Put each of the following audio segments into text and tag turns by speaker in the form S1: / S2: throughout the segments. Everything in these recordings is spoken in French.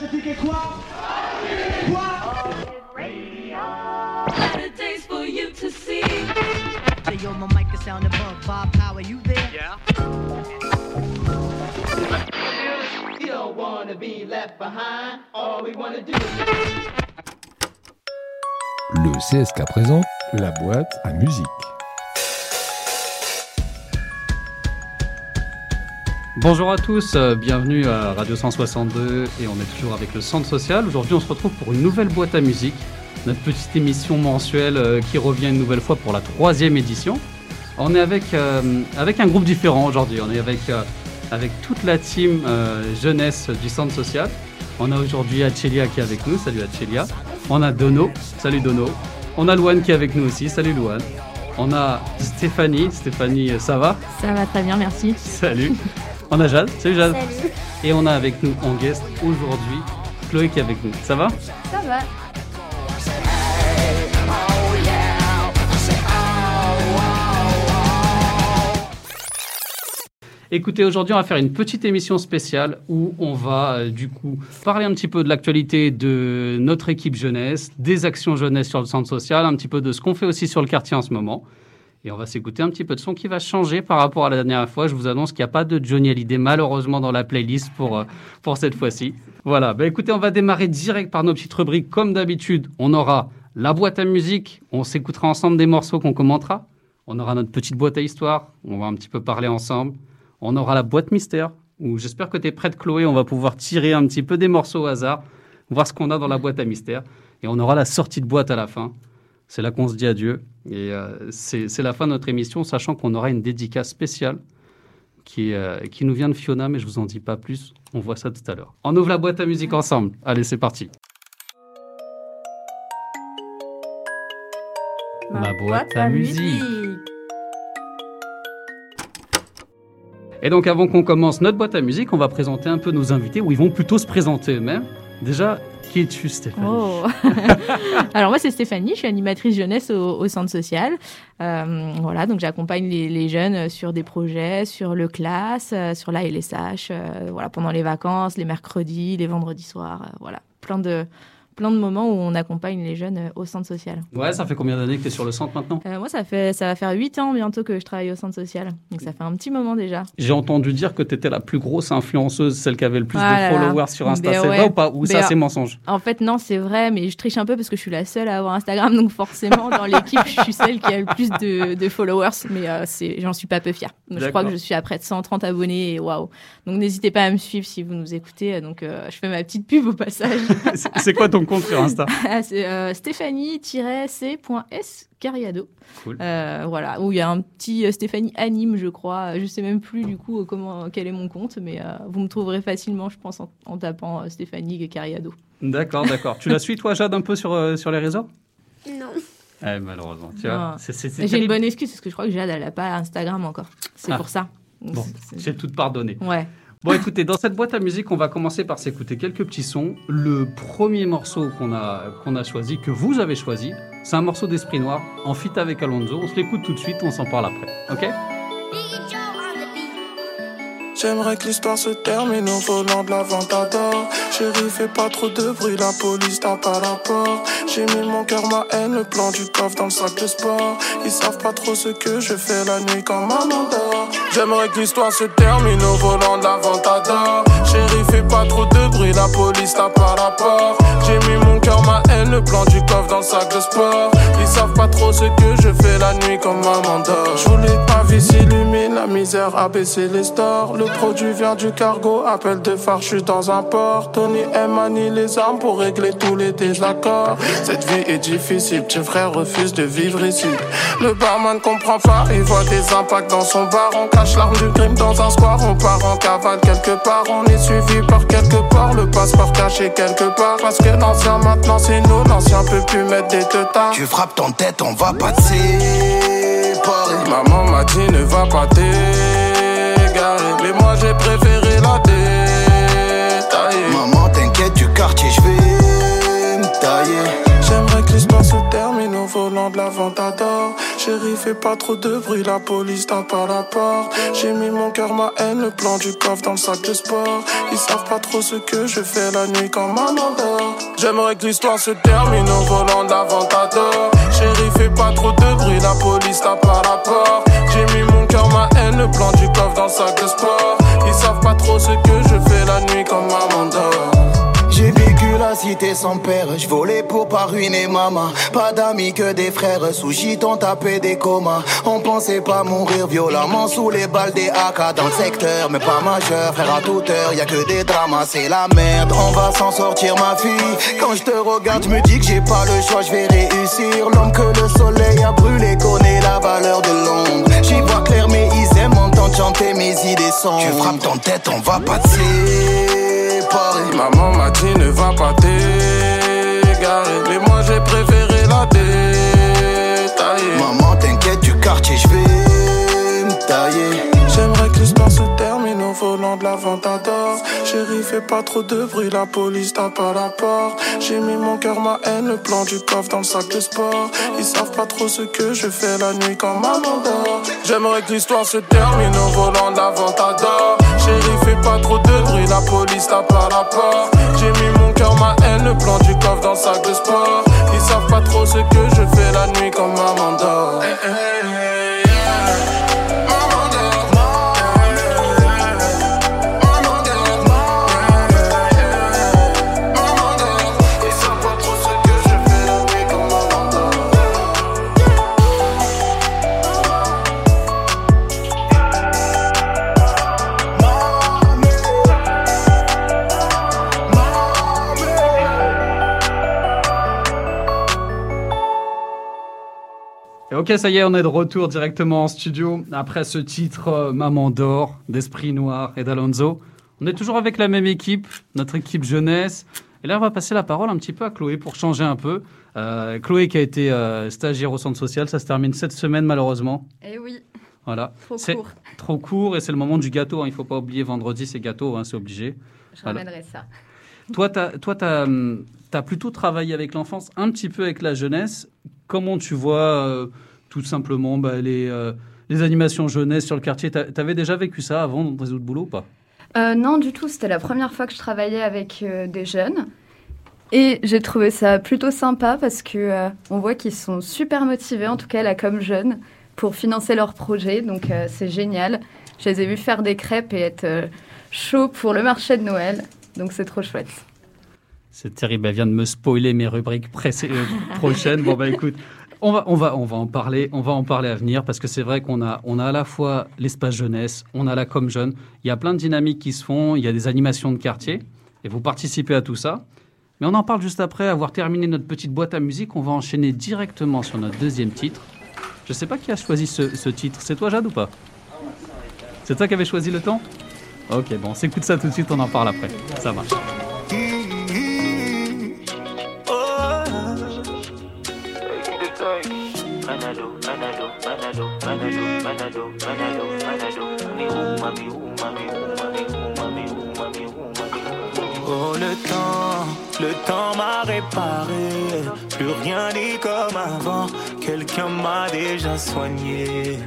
S1: ce ticket quoi Quoi
S2: for you to see. Say yo, my mic is sound above. Bob Power, you there? Yeah.
S1: You don't wanna be left behind. All we wanna do is.
S3: Le CSK présente la boîte à musique.
S4: Bonjour à tous, euh, bienvenue à Radio 162 et on est toujours avec le Centre Social. Aujourd'hui on se retrouve pour une nouvelle boîte à musique, notre petite émission mensuelle euh, qui revient une nouvelle fois pour la troisième édition. On est avec, euh, avec un groupe différent aujourd'hui, on est avec, avec toute la team jeunesse du Centre Social. On a aujourd'hui Achelia qui est avec nous, salut Achelia. On a Dono, salut Dono. On a Louane qui est avec nous aussi, salut Louane. On a Stéphanie, Stéphanie ça va?
S5: Ça va très bien, merci.
S4: Salut. On a Jade. Salut Jade. Et on a avec nous en guest aujourd'hui Chloé qui est avec nous. Ça va?
S5: Ça va.
S4: Écoutez, aujourd'hui, on va faire une petite émission spéciale où on va euh, du coup parler un petit peu de l'actualité de notre équipe jeunesse, des actions jeunesse sur le centre social, un petit peu de ce qu'on fait aussi sur le quartier en ce moment. Et on va s'écouter un petit peu de son qui va changer par rapport à la dernière fois. Je vous annonce qu'il n'y a pas de Johnny Hallyday malheureusement dans la playlist pour, euh, pour cette fois-ci. Voilà, bah écoutez, on va démarrer direct par nos petites rubriques. Comme d'habitude, on aura la boîte à musique, on s'écoutera ensemble des morceaux qu'on commentera. On aura notre petite boîte à histoire, on va un petit peu parler ensemble. On aura la boîte mystère, où j'espère que tu es prête Chloé, on va pouvoir tirer un petit peu des morceaux au hasard, voir ce qu'on a dans la boîte à mystère. Et on aura la sortie de boîte à la fin. C'est là qu'on se dit adieu. Et euh, c'est la fin de notre émission, sachant qu'on aura une dédicace spéciale qui, euh, qui nous vient de Fiona, mais je vous en dis pas plus. On voit ça tout à l'heure. On ouvre la boîte à musique ensemble. Allez, c'est parti. Ma boîte à musique. Et donc, avant qu'on commence notre boîte à musique, on va présenter un peu nos invités, où ils vont plutôt se présenter eux-mêmes. Déjà, qui es-tu, Stéphanie
S5: Oh. Alors moi c'est Stéphanie, je suis animatrice jeunesse au, au centre social. Euh, voilà, donc j'accompagne les, les jeunes sur des projets, sur le classe, euh, sur la LSH, euh, voilà, pendant les vacances, les mercredis, les vendredis soirs, voilà, plein de plein de moments où on accompagne les jeunes euh, au centre social.
S4: Ouais, ça fait combien d'années que tu es sur le centre maintenant?
S5: Euh, moi ça fait ça va faire huit ans bientôt que je travaille au centre social, donc ça fait un petit moment déjà.
S4: J'ai entendu dire que tu étais la plus grosse influenceuse, celle qui avait le plus
S5: Ah
S4: de
S5: là.
S4: followers sur Insta.
S5: Ben
S4: c'est
S5: ouais.
S4: vrai ou pas? Ou ça,
S5: Ben,
S4: c'est mensonge?
S5: En fait, non, c'est vrai, mais je triche un peu parce que je suis la seule à avoir Instagram, donc forcément, dans l'équipe, je suis celle qui a le plus de, de followers, mais euh, c'est, j'en suis pas peu fière. Je crois que je suis à près de 130 abonnés et waouh. Donc, n'hésitez pas à me suivre si vous nous écoutez. Donc, euh, je fais ma petite pub au passage.
S4: C'est- C'est quoi ton compte sur Insta
S5: Ah, c'est euh, Stéphanie-c.s Cariado.
S4: Cool.
S5: Euh, voilà, où il y a un petit euh, Stéphanie anime, je crois. Je sais même plus du coup comment quel est mon compte, mais euh, vous me trouverez facilement, je pense, en, en tapant euh, Stéphanie Cariado.
S4: D'accord, d'accord. tu la suis, toi, Jade, un peu sur, euh, sur les réseaux?
S6: Non.
S4: Eh, malheureusement. Tu vois,
S5: Non.
S4: c'est- c'est- c'est
S5: J'ai une bonne excuse parce que je crois que Jade, elle n'a pas Instagram encore. C'est
S4: Ah.
S5: pour ça.
S4: Bon,
S5: C'est- c'est-
S4: j'ai tout pardonné.
S5: Ouais.
S4: Bon, écoutez, dans cette boîte à musique, on va commencer par s'écouter quelques petits sons. Le premier morceau qu'on a, choisi, que vous avez choisi, c'est un morceau d'Esprit Noir, en fit avec Alonso. On se l'écoute tout de suite, on s'en parle après. Ok?
S7: J'aimerais que l'histoire se termine au volant de la Ventador. Chérie, fais pas trop de bruit, la police tape à la porte. J'ai mis mon cœur, ma haine, le plan du coffre dans le sac de sport. Ils savent pas trop ce que je fais la nuit quand maman dort. J'aimerais que l'histoire se termine au volant de la Ventador. Chérie, fais pas trop de bruit, la police tape à la porte. J'ai mis mon cœur, ma haine, le plan du coffre dans le sac de sport. Ils savent pas trop ce que je fais la nuit quand maman dort. Je voulais que ma vie s'illumine, la misère a baissé les stores. Produit vient du cargo, appel de phare, je suis dans un port. Tony M manie les armes pour régler tous les désaccords. Cette vie est difficile, petit frère refuse de vivre ici. Le barman comprend pas, il voit des impacts dans son bar. On cache l'arme du crime dans un square, on part en cavale quelque part. On est suivi par quelque part, le passeport caché quelque part. Parce que l'ancien maintenant c'est nous, l'ancien peut plus mettre des teutards.
S8: Tu frappes ton tête, on va pas te séparer.
S7: Maman m'a dit ne va pas t'égarer Mais moi j'ai préféré la détailler
S8: Maman, t'inquiète du quartier, je vais me tailler.
S7: J'aimerais que l'histoire se termine au volant de la Ventador Chérie, fais pas trop de bruit, la police tape à la porte. J'ai mis mon cœur, ma haine, le plan du coffre dans le sac de sport. Ils savent pas trop ce que je fais la nuit quand maman dort. J'aimerais que l'histoire se termine au volant d'Aventador. Chérie, fais pas trop de bruit, la police tape à la porte. J'ai mis mon ma haine, le plan du coffre dans le sac de sport. Ils savent pas trop ce que je fais la nuit quand maman dort.
S8: J'ai vécu la cité sans père, je volais pour pas ruiner maman. Pas d'amis que des frères, sous on tapé des comas. On pensait pas mourir violemment sous les balles des AK dans le secteur, mais pas majeur, frère à toute heure, y a que des dramas, c'est la merde. On va s'en sortir ma fille. Quand je te regarde, je me dis que j'ai pas le choix, je vais réussir. L'homme que le soleil a brûlé connaît la valeur de l'ombre. J'y vois clair, mais ils aiment entendre chanter mes idées sombres. Tu frappes ton tête, on va pas
S7: Maman m'a dit ne va pas t'égarer. Mais moi j'ai préféré la détailler.
S8: Maman, t'inquiète du quartier, je vais me tailler.
S7: J'aimerais que l'histoire se termine au volant de l'Aventador. Chérie, fais pas trop de bruit, la police tape à la porte. J'ai mis mon cœur, ma haine, le plan du coffre dans le sac de sport. Ils savent pas trop ce que je fais la nuit quand maman dort. J'aimerais que l'histoire se termine au volant de l'Aventador. Chérie, pas trop de bruit, la police tape à la porte. J'ai mis mon cœur, ma haine, le plan du coffre dans le sac de sport. Ils savent pas trop ce que je fais la nuit quand maman dort.
S4: Ok, ça y est, on est de retour directement en studio après ce titre euh, Maman d'or d'Esprit Noir et d'Alonso. On est toujours avec la même équipe, notre équipe jeunesse. Et là, on va passer la parole un petit peu à Chloé pour changer un peu. Euh, Chloé qui a été euh, stagiaire au centre social, ça se termine cette semaine malheureusement.
S6: Eh oui,
S4: Voilà.
S6: trop court.
S4: Trop court et c'est le moment du gâteau. hein. Il faut pas oublier vendredi, c'est gâteau, hein, c'est obligé.
S6: Je
S4: Voilà.
S6: ramènerai ça.
S4: Toi, tu as, plutôt travaillé avec l'enfance, un petit peu avec la jeunesse. Comment tu vois euh, tout simplement bah, les, euh, les animations jeunesse sur le quartier Tu avais déjà vécu ça avant dans tes autres boulots ou pas?
S6: Euh, non, du tout. C'était la première fois que je travaillais avec euh, des jeunes. Et j'ai trouvé ça plutôt sympa parce que euh, on voit qu'ils sont super motivés, en tout cas là comme jeunes, pour financer leurs projets. Donc euh, c'est génial. Je les ai vus faire des crêpes et être euh, chauds pour le marché de Noël. Donc c'est trop chouette.
S4: C'est terrible, elle vient de me spoiler mes rubriques euh, prochaines. Bon, bah écoute, on va, on, va, on va en parler, on va en parler à venir parce que c'est vrai qu'on a, on a à la fois l'espace jeunesse, on a la com jeune, il y a plein de dynamiques qui se font, il y a des animations de quartier et vous participez à tout ça. Mais on en parle juste après avoir terminé notre petite boîte à musique. On va enchaîner directement sur notre deuxième titre. Je sais pas qui a choisi ce, titre. C'est toi, Jade, ou pas? C'est toi qui avais choisi le temps? Ok, bon, on s'écoute ça tout de suite, on en parle après. Ça marche.
S9: Oh le temps, le temps m'a réparé. Plus rien n'est comme avant. Quelqu'un m'a déjà soigné.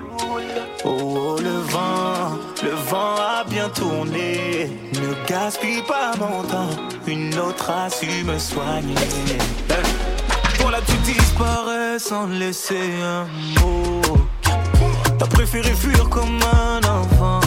S9: Oh, oh, le vent, le vent a bien tourné. Ne gaspille pas mon temps. Une autre a su me soigner. Eh, Toi là tu disparais sans laisser un mot. T'as préféré fuir comme un enfant.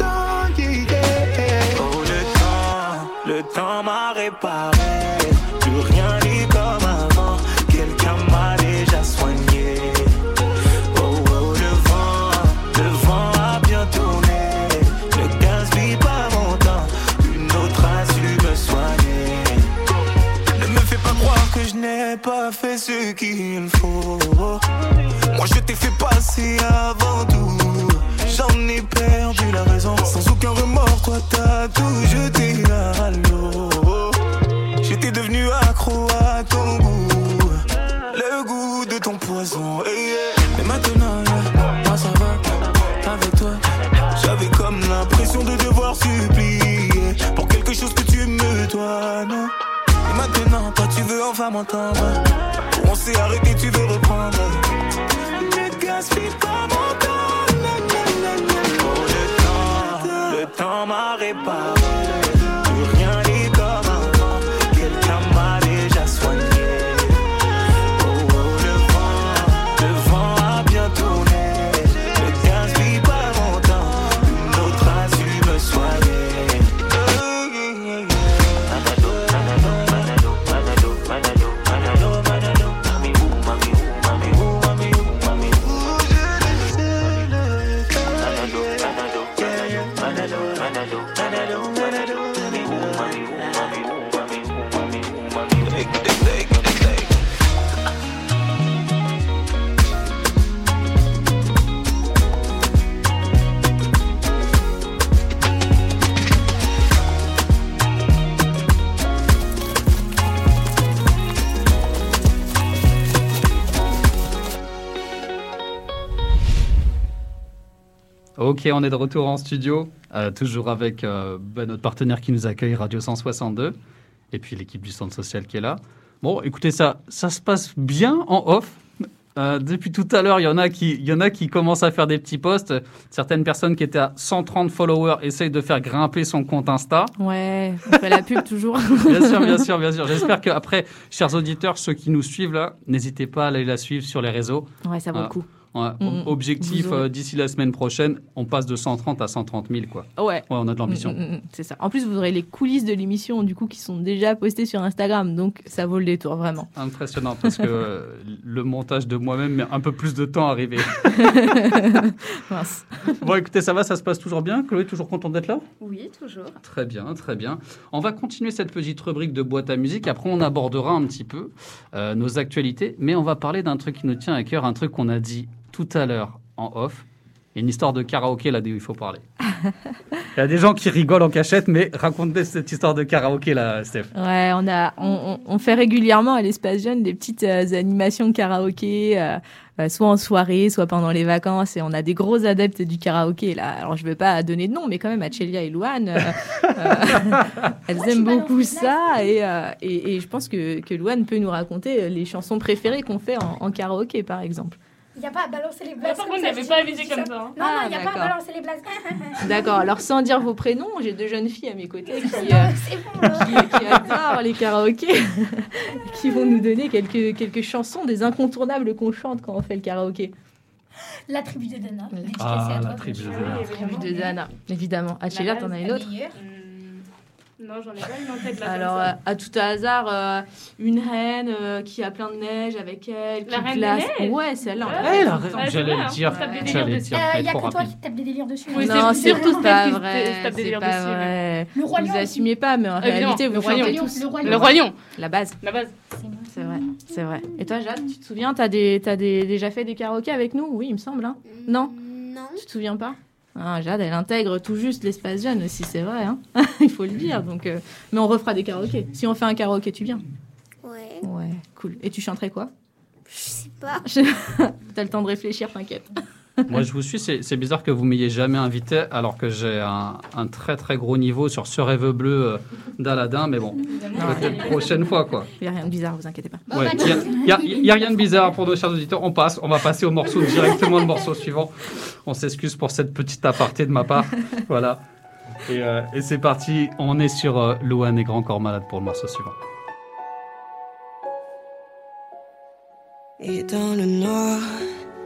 S9: Le temps m'a réparé.
S4: Ok, on est de retour en studio, euh, toujours avec euh, bah, notre partenaire qui nous accueille, Radio 162, et puis l'équipe du Centre Social qui est là. Bon, écoutez, ça, ça se passe bien en off. Euh, depuis tout à l'heure, il y en a qui, il y en a qui commencent à faire des petits posts. Certaines personnes qui étaient à 130 followers essayent de faire grimper son compte Insta.
S5: Ouais, on fait la pub toujours.
S4: Bien sûr, bien sûr, bien sûr. J'espère qu'après, chers auditeurs, ceux qui nous suivent là, n'hésitez pas à aller la suivre sur les réseaux.
S5: Ouais, ça vaut le coup.
S4: Ouais,
S5: Mm,
S4: objectif, euh, d'ici la semaine prochaine, on passe de 130 à 130 000, quoi.
S5: Ouais.
S4: Ouais, on a de l'ambition.
S5: Mm, mm, mm, c'est ça. En plus, vous aurez les coulisses de l'émission, du coup, qui sont déjà postées sur Instagram. Donc, ça vaut le détour, vraiment.
S4: Impressionnant, parce que euh, le montage de moi-même met un peu plus de temps à arriver.
S5: Mince.
S4: bon, écoutez, ça va, ça se passe toujours bien? Chloé, toujours contente d'être là?
S6: Oui, toujours.
S4: Très bien, très bien. On va continuer cette petite rubrique de boîte à musique. Après, on abordera un petit peu euh, nos actualités, mais on va parler d'un truc qui nous tient à cœur, un truc qu'on a dit tout à l'heure en off. Il y a une histoire de karaoké là où il faut parler. Il y a des gens qui rigolent en cachette, mais racontez cette histoire de karaoké là, Steph.
S5: Ouais, on, a, on, fait régulièrement à l'espace jeune des petites euh, animations de karaoké, euh, euh, soit en soirée, soit pendant les vacances. Et on a des gros adeptes du karaoké. Là. Alors, je ne vais pas donner de nom, mais quand même, Achelia et Louane, euh, euh, elles aiment beaucoup ça. Et, euh, et, et je pense que, que Louane peut nous raconter les chansons préférées qu'on fait en, en karaoké, par exemple.
S10: Il n'y a pas à balancer les blagues.
S11: par contre, n'avait pas avisé comme
S10: ça.
S11: hein.
S10: Non,
S5: Ah,
S10: non, il n'y a pas à
S5: d'accord.
S10: balancer les blagues.
S5: D'accord, alors sans dire vos prénoms, j'ai deux jeunes filles à mes côtés qui, euh,
S10: bon.
S5: qui, qui adorent les karaokés, qui vont nous donner quelques, quelques chansons, des incontournables qu'on chante quand on fait le karaoké.
S10: La tribu de Dana.
S4: Ah, la tribu de Dana.
S10: sûr.
S5: Tribu de Dana, évidemment. Achelia, t'en as une
S10: La
S5: autre
S10: meilleure.
S11: Non, j'en ai pas une en tête là.
S5: Alors,
S11: comme
S5: euh,
S11: ça.
S5: à tout hasard, euh, une reine euh, qui a plein de neige avec elle,
S11: La
S5: qui
S11: reine des
S5: glace.
S11: neiges
S5: Ouais, celle-là. on
S11: Ouais,
S5: l'a le.
S11: Ouais, c'est
S4: j'allais
S11: vrai,
S4: le dire,
S11: On tape des
S4: j'allais
S11: délires
S4: le dire,
S10: Euh,
S4: mais
S10: Il n'y a
S4: trop
S10: que toi qui tape des délires dessus.
S11: Oui,
S5: non,
S11: c'est-
S5: c'est
S11: c'est surtout
S5: pas
S11: qui
S5: vrai.
S11: se tape des
S5: C'est pas
S11: dessus,
S5: vrai.
S10: Le roi
S5: Vous
S10: lion.
S5: assumez pas, mais en
S11: Évidemment,
S5: réalité,
S11: le
S5: vous
S11: roi
S5: chantez
S11: lion.
S5: tous.
S10: Le roi
S11: Le
S10: lion.
S11: royaume,
S5: La base.
S11: la base.
S5: C'est vrai, c'est vrai. Et toi, Jade, tu te souviens, t'as des, t'as des, déjà fait des karaokés avec nous? Oui, il me semble. Hein non?
S10: Non.
S5: Tu te souviens pas? Ah, Jade, elle intègre tout juste l'espace jeune aussi, c'est vrai. Hein il faut le dire. Donc, euh, Mais on refera des karaokés. Si on fait un karaoké, tu viens
S10: Ouais.
S5: Ouais, cool. Et tu chanterais quoi?
S10: Je sais pas.
S5: T'as le temps de réfléchir, t'inquiète.
S4: Moi, je vous suis. C'est c'est bizarre que vous m'ayez jamais invité, alors que j'ai un, un très très gros niveau sur ce rêve bleu euh, d'Aladin. Mais bon, peut-être prochaine fois, quoi.
S5: Il n'y a rien de bizarre, vous inquiétez pas.
S4: Ouais, Il n'y a, a- a rien de bizarre pour nos chers auditeurs. On passe, on va passer au morceau directement le morceau suivant. On s'excuse pour cette petite aparté de ma part. Voilà. Et, euh, et c'est parti. On est sur euh, Louane et Grand Corps Malade pour le morceau suivant.
S12: Et dans le noir,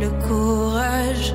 S12: le courage.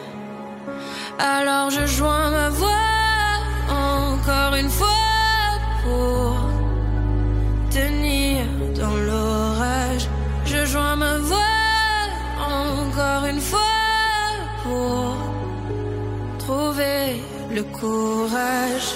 S12: Alors je joins ma voix encore une fois pour tenir dans l'orage. Je joins ma voix encore une fois pour trouver le courage.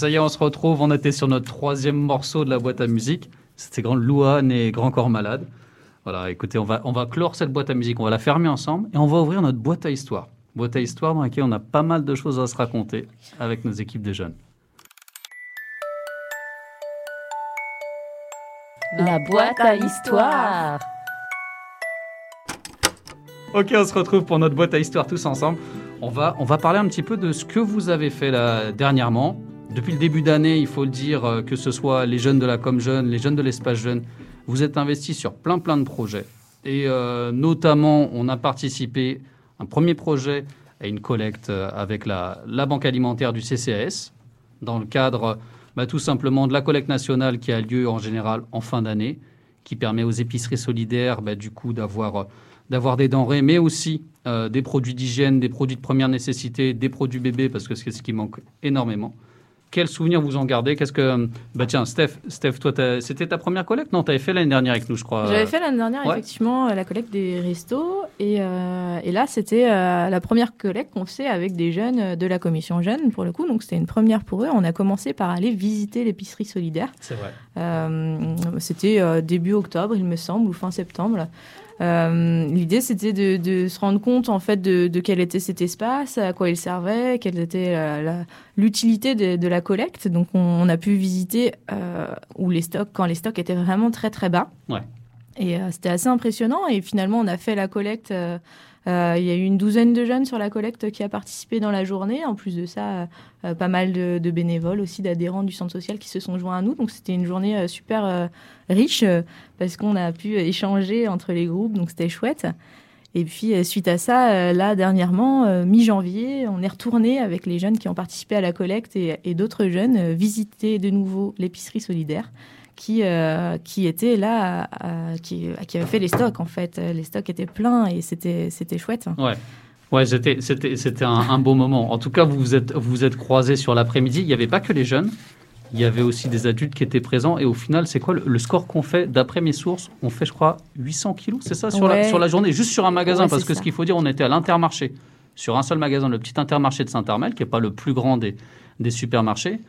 S4: Ça y est, on se retrouve. On était sur notre troisième morceau de la boîte à musique. C'était Grand Louane et Grand Corps Malade. Voilà, écoutez, on va, on va clore cette boîte à musique. On va la fermer ensemble et on va ouvrir notre boîte à histoire. Boîte à histoire dans laquelle on a pas mal de choses à se raconter avec nos équipes de jeunes.
S13: La boîte à histoire.
S4: Ok, on se retrouve pour notre boîte à histoire tous ensemble. On va, on va parler un petit peu de ce que vous avez fait là, dernièrement. Depuis le début d'année, il faut le dire, euh, que ce soit les jeunes de la Com Jeune, les jeunes de l'espace jeune, vous êtes investis sur plein plein de projets. Et euh, notamment, on a participé à un premier projet à une collecte euh, avec la, Banque alimentaire du CCAS, dans le cadre bah, tout simplement de la collecte nationale qui a lieu en général en fin d'année, qui permet aux épiceries solidaires bah, du coup d'avoir des denrées, mais aussi des produits d'hygiène, des produits de première nécessité, des produits bébés, parce que c'est ce qui manque énormément. Quels souvenirs vous en gardez? Qu'est-ce que bah tiens, Steph, Steph, toi, c'était ta première collecte? Non, tu avais fait l'année dernière avec nous, je crois.
S5: J'avais fait l'année dernière,
S4: ouais.
S5: effectivement, euh, la collecte des restos. Et, euh, et là, c'était euh, la première collecte qu'on faisait avec des jeunes de la commission jeune, pour le coup. Donc, c'était une première pour eux. On a commencé par aller visiter l'épicerie solidaire.
S4: C'est vrai.
S5: Euh, c'était début octobre, il me semble, ou fin septembre. Euh, L'idée, c'était de, de se rendre compte en fait de, de quel était cet espace, à quoi il servait, quelle était la- l'utilité de, de la collecte. Donc, on, on a pu visiter euh, où les stocks, quand les stocks étaient vraiment très très bas.
S4: Ouais.
S5: Et euh, c'était assez impressionnant. Et finalement, on a fait la collecte. Euh, il y a eu une douzaine de jeunes sur la collecte qui a participé dans la journée. En plus de ça, euh, euh, pas mal de, bénévoles aussi, d'adhérents du centre social qui se sont joints à nous. Donc c'était une journée super riche parce qu'on a pu échanger entre les groupes. Donc c'était chouette. Et puis suite à ça, là dernièrement, mi-janvier, on est retourné avec les jeunes qui ont participé à la collecte et, d'autres jeunes visiter de nouveau l'épicerie solidaire qui, euh, qui était là, qui, qui avait fait les stocks en fait. Euh, Les stocks étaient pleins et c'était c'était chouette.
S4: Ouais. Ouais, c'était, c'était, c'était un, un beau moment. En tout cas, vous vous êtes, vous vous êtes croisés sur l'après-midi. Il n'y avait pas que les jeunes. Il y avait aussi des adultes qui étaient présents. Et au final, c'est quoi le, le score qu'on fait D'après mes sources, on fait, je crois, 800 kilos, c'est ça, sur, la, sur la journée, juste sur un magasin.
S5: Ouais,
S4: parce que
S5: ça.
S4: ce qu'il faut dire, on était à l'Intermarché, sur un seul magasin, le petit Intermarché de Saint-Armel, qui n'est pas le plus grand des, des supermarchés.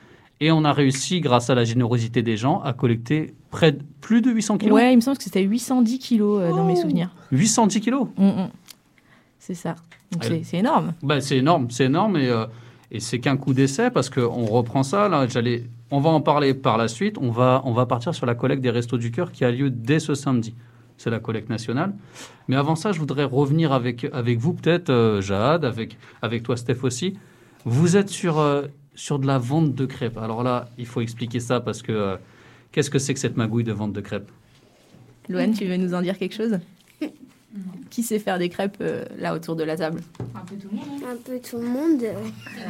S4: Et on a réussi, grâce à la générosité des gens, à collecter près de, plus de 800 kilos.
S5: Ouais, il me semble que c'était 810 kilos euh, dans mes souvenirs.
S4: 810 kilos
S5: Mm, mm. C'est ça. C'est- c'est énorme.
S4: Bah, c'est énorme, c'est énorme et, euh, et c'est qu'un coup d'essai parce qu'on reprend ça. Là, j'allais, on va en parler par la suite. On va, on va partir sur la collecte des Restos du Cœur qui a lieu dès ce samedi. C'est la collecte nationale. Mais avant ça, je voudrais revenir avec, avec vous, peut-être, euh, Jade, avec, avec toi, Steph aussi. Vous êtes sur, euh, sur de la vente de crêpes. Alors là, il faut expliquer ça parce que euh, qu'est-ce que c'est que cette magouille de vente de crêpes?
S5: Loane, tu veux nous en dire quelque chose? Qui sait faire des crêpes euh, là autour de la table?
S10: Un peu tout le monde. Un peu tout le monde.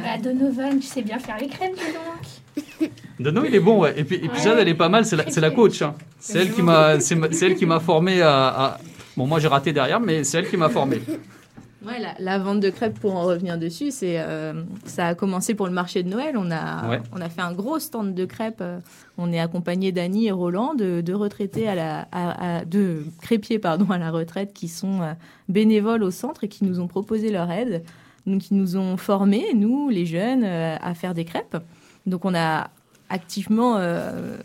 S10: Bah, Donovan, tu sais bien faire les crêpes, dis donc.
S4: Dono, il est bon, ouais. Et puis, et puis Jade, elle est pas mal. C'est la, la coach. hein. C'est elle qui m'a, c'est ma- c'est elle qui m'a formé à, à- Bon, moi j'ai raté derrière, mais c'est elle qui m'a formé.
S5: Ouais, la, la vente de crêpes, pour en revenir dessus, c'est euh, ça a commencé pour le marché de Noël. On a,
S4: Ouais.
S5: on a fait un gros stand de crêpes. euh, On est accompagné d'Annie et Roland, de, de retraités à la, à- à- de crépiers pardon à la retraite qui sont euh, bénévoles au centre et qui nous ont proposé leur aide. Donc ils nous ont formés, nous les jeunes, à faire des crêpes. Donc on a activement euh,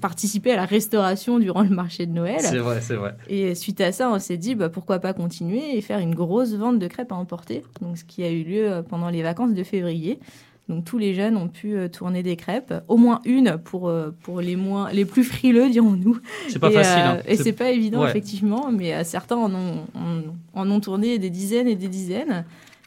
S5: participé à la restauration durant le marché de Noël.
S4: C'est vrai, c'est vrai.
S5: Et suite à ça, on s'est dit bah, pourquoi pas continuer et faire une grosse vente de crêpes à emporter. Donc, ce qui a eu lieu euh, pendant les vacances de février. Donc tous les jeunes ont pu euh, tourner des crêpes, au moins une pour, euh, pour les, moins, les plus frileux, dirons-nous.
S4: C'est pas
S5: Et,
S4: facile, hein.
S5: et
S4: C'est-
S5: pas évident,
S4: Ouais.
S5: effectivement, mais certains en ont, en, en ont tourné des dizaines et des dizaines.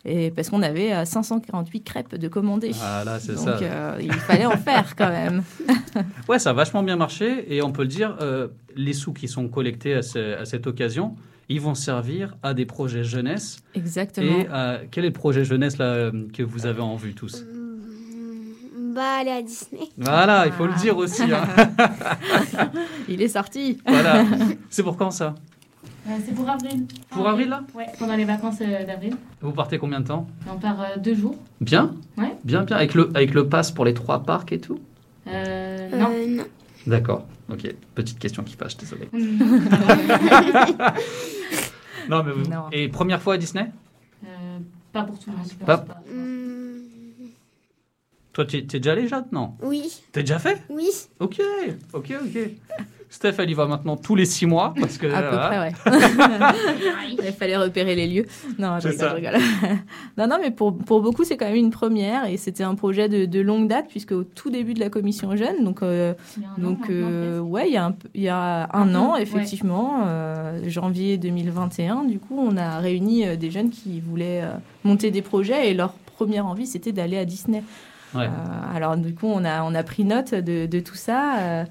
S5: Et parce qu'on avait euh, 548 crêpes de commandées.
S4: Ah, là, c'est
S5: Donc,
S4: ça.
S5: euh, il fallait en faire quand même.
S4: Ouais, ça a vachement bien marché et on peut le dire, euh, les sous qui sont collectés à, ce- à cette occasion, ils vont servir à des projets jeunesse.
S5: Exactement.
S4: Et euh, quel est le projet jeunesse là, euh, que vous avez en vue tous?
S10: Bah, aller à Disney.
S4: Voilà, il faut le dire aussi. hein.
S5: il est sorti.
S4: voilà. C'est pour quand ça?
S11: Euh, c'est pour avril.
S4: Pour avril, là
S11: Ouais, pendant les vacances euh, d'avril.
S4: Vous partez combien de temps?
S11: On part euh, deux jours.
S4: Bien
S11: Ouais.
S4: Bien, bien. Avec le, avec le pass pour les trois parcs et tout?
S11: Euh, non.
S10: non.
S4: D'accord. Ok. Petite question qui fâche, désolé.
S11: Mm.
S4: non, mais vous...
S11: Non.
S4: Et première fois à Disney?
S11: Euh, pas pour tout le monde.
S4: Pas-
S11: pas-
S4: Toi, tu t'es déjà allé, Jade? Non
S10: Oui.
S4: T'es déjà fait?
S10: Oui.
S4: Ok, ok, ok. Steph, elle y va maintenant tous les six mois. Parce que,
S5: À peu
S4: voilà.
S5: près, ouais. Il fallait repérer les lieux. Non, je rigole, je rigole. non, non, mais pour, pour beaucoup, c'est quand même une première et c'était un projet de, de longue date puisque au tout début de la commission jeune, donc, euh, donc euh, ouais, il y a un, il y a un an,
S11: ouais.
S5: effectivement, euh, janvier 2021, du coup, on a réuni euh, des jeunes qui voulaient euh, monter des projets et leur première envie, c'était d'aller à Disney.
S4: Ouais.
S5: Euh, alors du coup, on a, on a pris note de, de tout ça.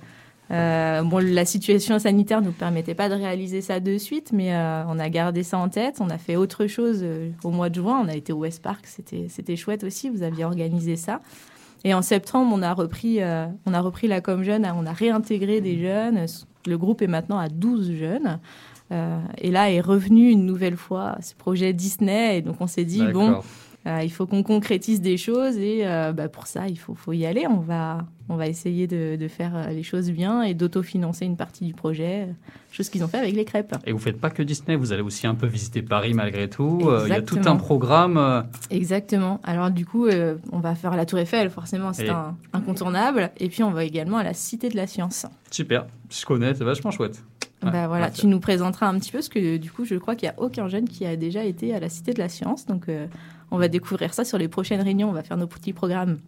S5: Euh, bon, la situation sanitaire ne nous permettait pas de réaliser ça de suite, mais euh, on a gardé ça en tête. On a fait autre chose euh, au mois de juin. On a été au West Park, c'était chouette aussi. Vous aviez organisé ça. Et en septembre, on a repris, on a repris la com jeune. On a réintégré des jeunes. Le groupe est maintenant à 12 jeunes. Et là est revenu une nouvelle fois ce projet Disney. Et donc on s'est dit bon il faut qu'on concrétise des choses et euh, bah, pour ça, il faut, faut y aller. On va, on va essayer de, de faire euh, les choses bien et d'autofinancer une partie du projet, euh, chose qu'ils ont fait avec les crêpes.
S4: Et vous faites pas que Disney, vous allez aussi un peu visiter Paris malgré tout. Euh, Il y a tout un programme. euh,
S5: Exactement. Alors du coup, euh, on va faire la Tour Eiffel, forcément, c'est un incontournable. Et puis on va également à la Cité de la Science.
S4: super, je connais, c'est vachement chouette.
S5: Bah voilà, tu nous présenteras un petit peu, parce que du coup, je crois qu'il n'y a aucun jeune qui a déjà été à la Cité de la Science. Donc euh, on va découvrir ça sur les prochaines réunions. On va faire nos petits programmes.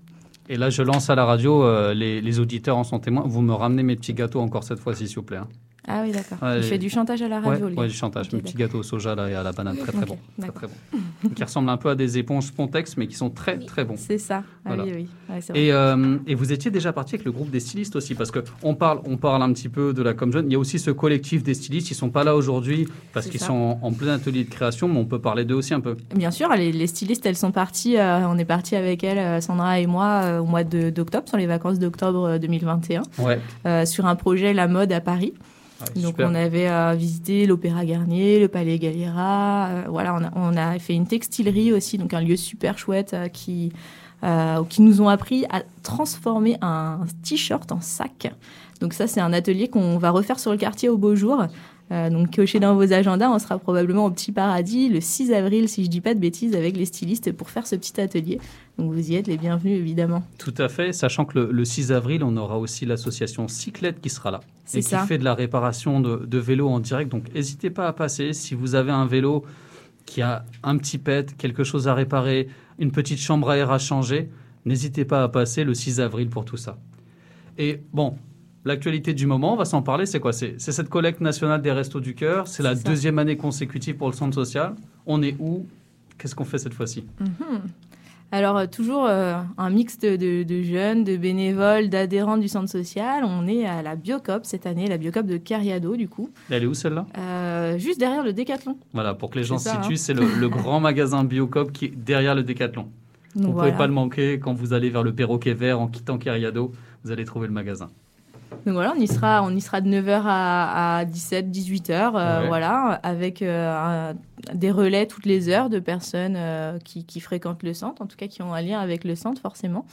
S4: Et là, je lance à la radio, euh, les, auditeurs en sont témoins. Vous me ramenez mes petits gâteaux encore cette fois-ci, s'il vous plaît. hein.
S5: Ah oui, d'accord.
S4: Ouais,
S5: Il fait du chantage à la radio,
S4: Ouais,
S5: lui.
S4: ouais, du chantage.
S5: Ok,
S4: mes petits gâteaux au soja là, et à la banane, très très
S5: Ok,
S4: bon. Très, très bon. qui ressemblent un peu à des éponges Pontex, mais qui sont très très bons.
S5: C'est ça. Ah
S4: Voilà.
S5: oui, oui.
S4: Et, euh, et vous étiez déjà parti avec le groupe des stylistes aussi, parce qu'on parle, on parle un petit peu de la Com Jeune. Il y a aussi ce collectif des stylistes, ils sont pas là aujourd'hui parce qu'ils sont en, en plein atelier de création, mais on peut parler d'eux aussi un peu.
S5: Bien sûr, les, les stylistes, elles sont parties. euh, on est parti avec elles, euh, Sandra et moi, euh, au mois d'octobre, sur les vacances d'octobre euh, 2021,
S4: Ouais.
S5: euh, sur un projet La Mode à Paris.
S4: Ouais,
S5: Donc
S4: super.
S5: on avait euh, visité l'Opéra Garnier, le Palais Galliera. euh, voilà, on a, on a fait une textilerie aussi, donc un lieu super chouette euh, qui, euh, qui nous ont appris à transformer un t-shirt en sac. Donc ça, c'est un atelier qu'on va refaire sur le quartier au beau jour. Euh, donc cochez dans vos agendas, on sera probablement au Petit Paradis le 6 avril, si je dis pas de bêtises, avec les stylistes pour faire ce petit atelier. Donc vous y êtes les bienvenus, évidemment.
S4: Tout à fait, sachant que le, le 6 avril, on aura aussi l'association Cyclette qui sera là.
S5: C'est
S4: et qui
S5: ça.
S4: fait de la réparation de, de vélos en direct. Donc n'hésitez pas à passer. Si vous avez un vélo qui a un petit pet, quelque chose à réparer, une petite chambre à air à changer, n'hésitez pas à passer le 6 avril pour tout ça. Et bon, l'actualité du moment, on va s'en parler, c'est quoi? C'est cette collecte nationale des Restos du Cœur. C'est la
S5: ça.
S4: deuxième année consécutive pour le centre social. On est où? Qu'est-ce qu'on fait cette fois-ci?
S5: Mhm. Alors, euh, toujours euh, un mix de, de- de jeunes, de bénévoles, d'adhérents du centre social. On est à la Biocop cette année, la Biocop de Cariado, du coup,
S4: Elle est où celle-là?
S5: Euh, juste derrière le Décathlon.
S4: Voilà, pour que les gens se
S5: ça,
S4: situent,
S5: hein.
S4: c'est le, le grand magasin Biocop qui est derrière le Décathlon. Vous
S5: Donc,
S4: ne pouvez
S5: voilà.
S4: pas le manquer quand vous allez vers le perroquet vert en quittant Cariado, vous allez trouver le magasin.
S5: Donc voilà, on y sera, on y sera de 9h à, à 17, 18h, euh,
S4: Ouais.
S5: voilà, avec euh, un- des relais toutes les heures de personnes euh, qui, qui fréquentent le centre, en tout cas qui ont un lien avec le centre forcément.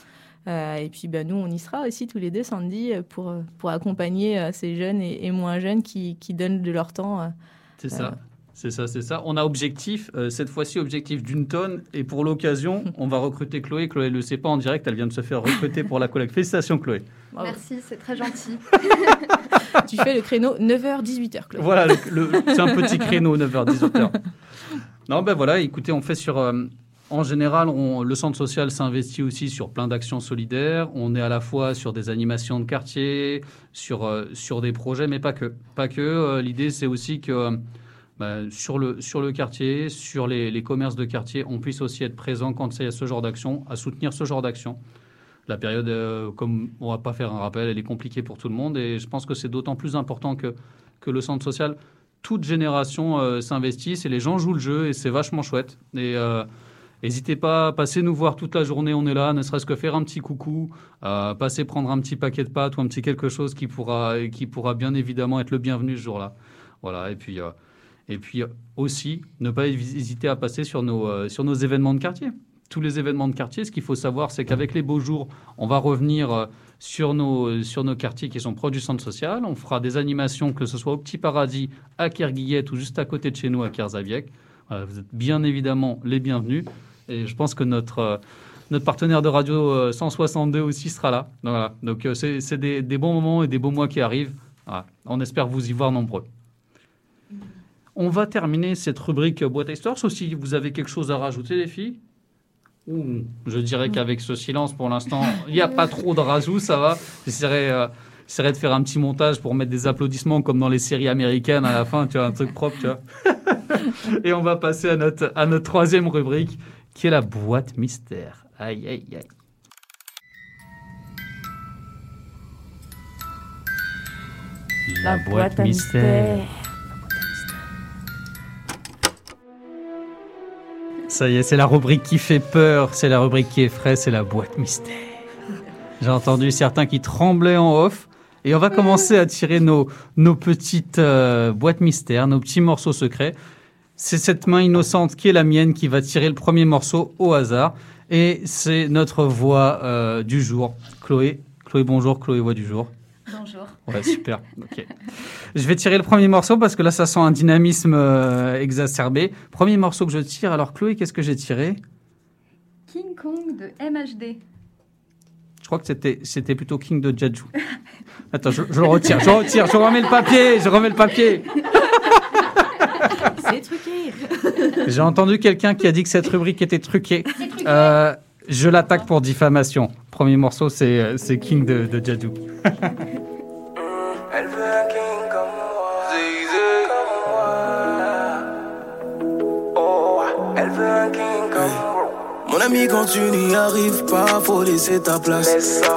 S5: Et puis ben, nous, on y sera aussi tous les deux, Sandy, euh, pour, pour accompagner ces jeunes et, et moins jeunes qui, qui donnent de leur temps.
S4: C'est ça. C'est ça, c'est ça. On a objectif, euh, cette fois-ci objectif d'une tonne. Et pour l'occasion, on va recruter Chloé. Chloé ne le sait pas en direct, elle vient de se faire recruter pour la collecte. Félicitations Chloé.
S5: bravo.
S6: Merci, c'est très gentil.
S5: tu fais le créneau 9h-18h, Claude.
S4: Voilà, le- le- c'est un petit créneau, 9h, 18h. Non, ben voilà, écoutez, on fait sur... euh, en général, on- le centre social s'investit aussi sur plein d'actions solidaires. On est à la fois sur des animations de quartier, sur, euh, sur des projets, mais pas que. Pas que. Euh, L'idée, c'est aussi que euh, bah, sur, le, sur le quartier, sur les, les commerces de quartier, on puisse aussi être présent quand il y a ce genre d'action, à soutenir ce genre d'action. La période, euh, comme on va pas faire un rappel, elle est compliquée pour tout le monde et je pense que c'est d'autant plus important que, que le centre social, toute génération euh, s'investisse et les gens jouent le jeu et c'est vachement chouette. Et euh, n'hésitez pas à nous voir toute la journée, on est là, ne serait-ce que faire un petit coucou, passer prendre un petit paquet de pâtes ou un petit quelque chose qui pourra, qui pourra bien évidemment être le bienvenu ce jour-là. Voilà, et puis, et puis euh, aussi, ne pas hésiter à passer sur nos, euh, sur nos événements de quartier. Tous les événements de quartier, ce qu'il faut savoir, c'est qu'avec les beaux jours, on va revenir euh, sur nos, sur nos quartiers qui sont proches du centre social. On fera des animations, que ce soit au Petit Paradis, à Kerguillette ou juste à côté de chez nous, à Kerzaviec. Voilà, vous êtes bien évidemment les bienvenus. Et je pense que notre, euh, notre partenaire de radio euh, 162 aussi sera là. Donc, voilà. Euh, c'est des, des bons moments et des beaux mois qui arrivent. On espère vous y voir nombreux. On va terminer cette rubrique boîte à histoire, sauf si vous avez quelque chose à rajouter, les filles? Ouh, je dirais qu'avec ce silence, pour l'instant, il n'y a pas trop de rajout, ça va? J'essaierai euh, j'essaierai de faire un petit montage pour mettre des applaudissements comme dans les séries américaines à la fin, tu vois, un truc propre, tu vois. Et on va passer à notre, à notre troisième rubrique, qui est la boîte mystère. Aïe, aïe, aïe. La, boîte, mystère. Ça y est, c'est la rubrique qui fait peur, c'est la rubrique qui effraie, c'est la boîte mystère. J'ai entendu certains qui tremblaient en off. Et on va commencer à tirer nos, nos petites euh, boîtes mystères, nos petits morceaux secrets. c'est cette main innocente qui est la mienne qui va tirer le premier morceau au hasard. Et c'est notre voix euh, du jour, Chloé. Chloé, bonjour, Chloé, voix du jour.
S6: Bonjour.
S4: Ouais, super. Ok. Je vais tirer le premier morceau parce que là, ça sent un dynamisme euh, exacerbé. Premier morceau que je tire. Alors, Chloé, qu'est-ce que j'ai tiré?
S6: King Kong de MHD.
S4: Je crois que c'était, c'était plutôt King de Jeju. Attends, je, je le retire, je retire, je remets le papier, je remets le papier.
S5: C'est truqué.
S4: J'ai entendu quelqu'un qui a dit que cette rubrique était truquée. Euh, je l'attaque pour diffamation. Premier morceau, c'est, c'est King de, de Jeju.
S9: Elle veut un king comme moi. Zizé comme moi. Oh, elle veut un king comme moi. Mon ami, quand tu n'y arrives pas, faut laisser ta place.